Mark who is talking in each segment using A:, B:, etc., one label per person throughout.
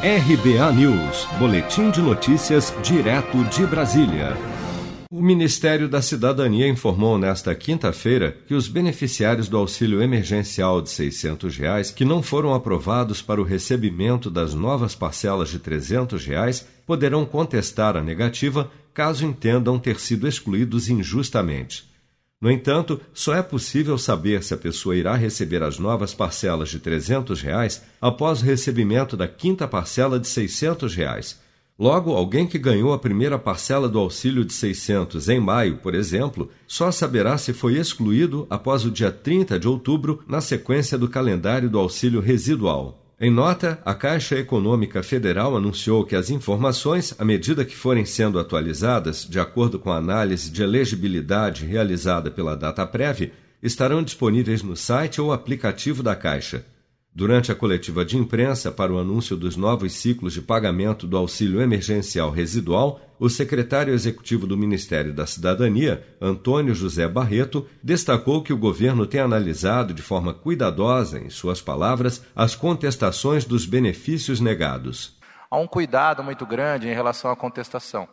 A: RBA News, Boletim de Notícias, direto de Brasília. O Ministério da Cidadania informou nesta quinta-feira que os beneficiários do auxílio emergencial de 600 reais, que não foram aprovados para o recebimento das novas parcelas de 300 reais, poderão contestar a negativa caso entendam ter sido excluídos injustamente. No entanto, só é possível saber se a pessoa irá receber as novas parcelas de 300 reais após o recebimento da quinta parcela de 600 reais. Logo, alguém que ganhou a primeira parcela do auxílio de 600 em maio, por exemplo, só saberá se foi excluído após o dia 30 de outubro, na sequência do calendário do auxílio residual. Em nota, a Caixa Econômica Federal anunciou que as informações, à medida que forem sendo atualizadas, de acordo com a análise de elegibilidade realizada pela DataPrev, estarão disponíveis no site ou aplicativo da Caixa. Durante a coletiva de imprensa para o anúncio dos novos ciclos de pagamento do auxílio emergencial residual, o secretário executivo do Ministério da Cidadania, Antônio José Barreto, destacou que o governo tem analisado de forma cuidadosa, em suas palavras, as contestações dos benefícios negados.
B: Há um cuidado muito grande em relação à contestação.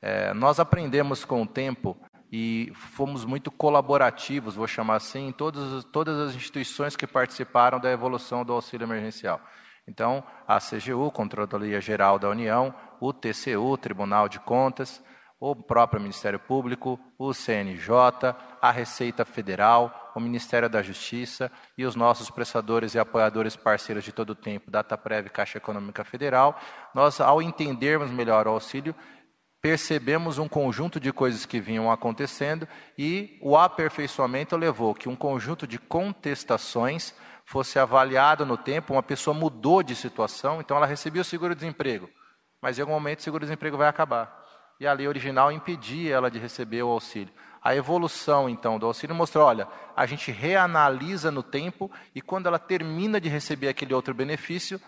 B: É, nós aprendemos com o tempo e fomos muito colaborativos, vou chamar assim, em todas, todas as instituições que participaram da evolução do auxílio emergencial. Então, a CGU, Controladoria Geral da União, o TCU, Tribunal de Contas, o próprio Ministério Público, o CNJ, a Receita Federal, o Ministério da Justiça e os nossos prestadores e apoiadores parceiros de todo o tempo, Dataprev e Caixa Econômica Federal, nós, ao entendermos melhor o auxílio, percebemos um conjunto de coisas que vinham acontecendo e o aperfeiçoamento levou que um conjunto de contestações fosse avaliado no tempo. Uma pessoa mudou de situação, então ela recebia o seguro-desemprego, mas em algum momento o seguro-desemprego vai acabar. E a lei original impedia ela de receber o auxílio. A evolução, então, do auxílio mostrou: olha, a gente reanalisa no tempo e quando ela termina de receber aquele outro benefício,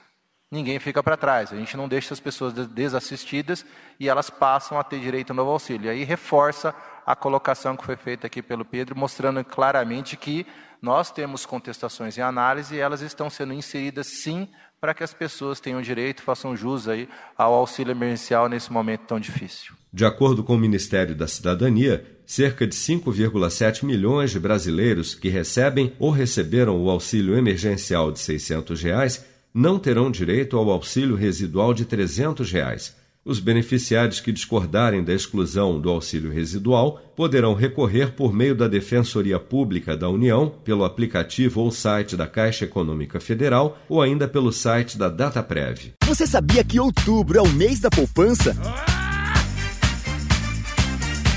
B: ninguém fica para trás. A gente não deixa as pessoas desassistidas e elas passam a ter direito ao novo auxílio. E aí reforça a colocação que foi feita aqui pelo Pedro, mostrando claramente que nós temos contestações em análise e elas estão sendo inseridas sim para que as pessoas tenham direito, façam jus aí ao auxílio emergencial nesse momento tão difícil.
A: De acordo com o Ministério da Cidadania, cerca de 5,7 milhões de brasileiros que recebem ou receberam o auxílio emergencial de 600 reais não terão direito ao auxílio residual de 300 reais. Os beneficiários que discordarem da exclusão do auxílio residual poderão recorrer por meio da Defensoria Pública da União, pelo aplicativo ou site da Caixa Econômica Federal ou ainda pelo site da Dataprev.
C: Você sabia que outubro é o mês da poupança?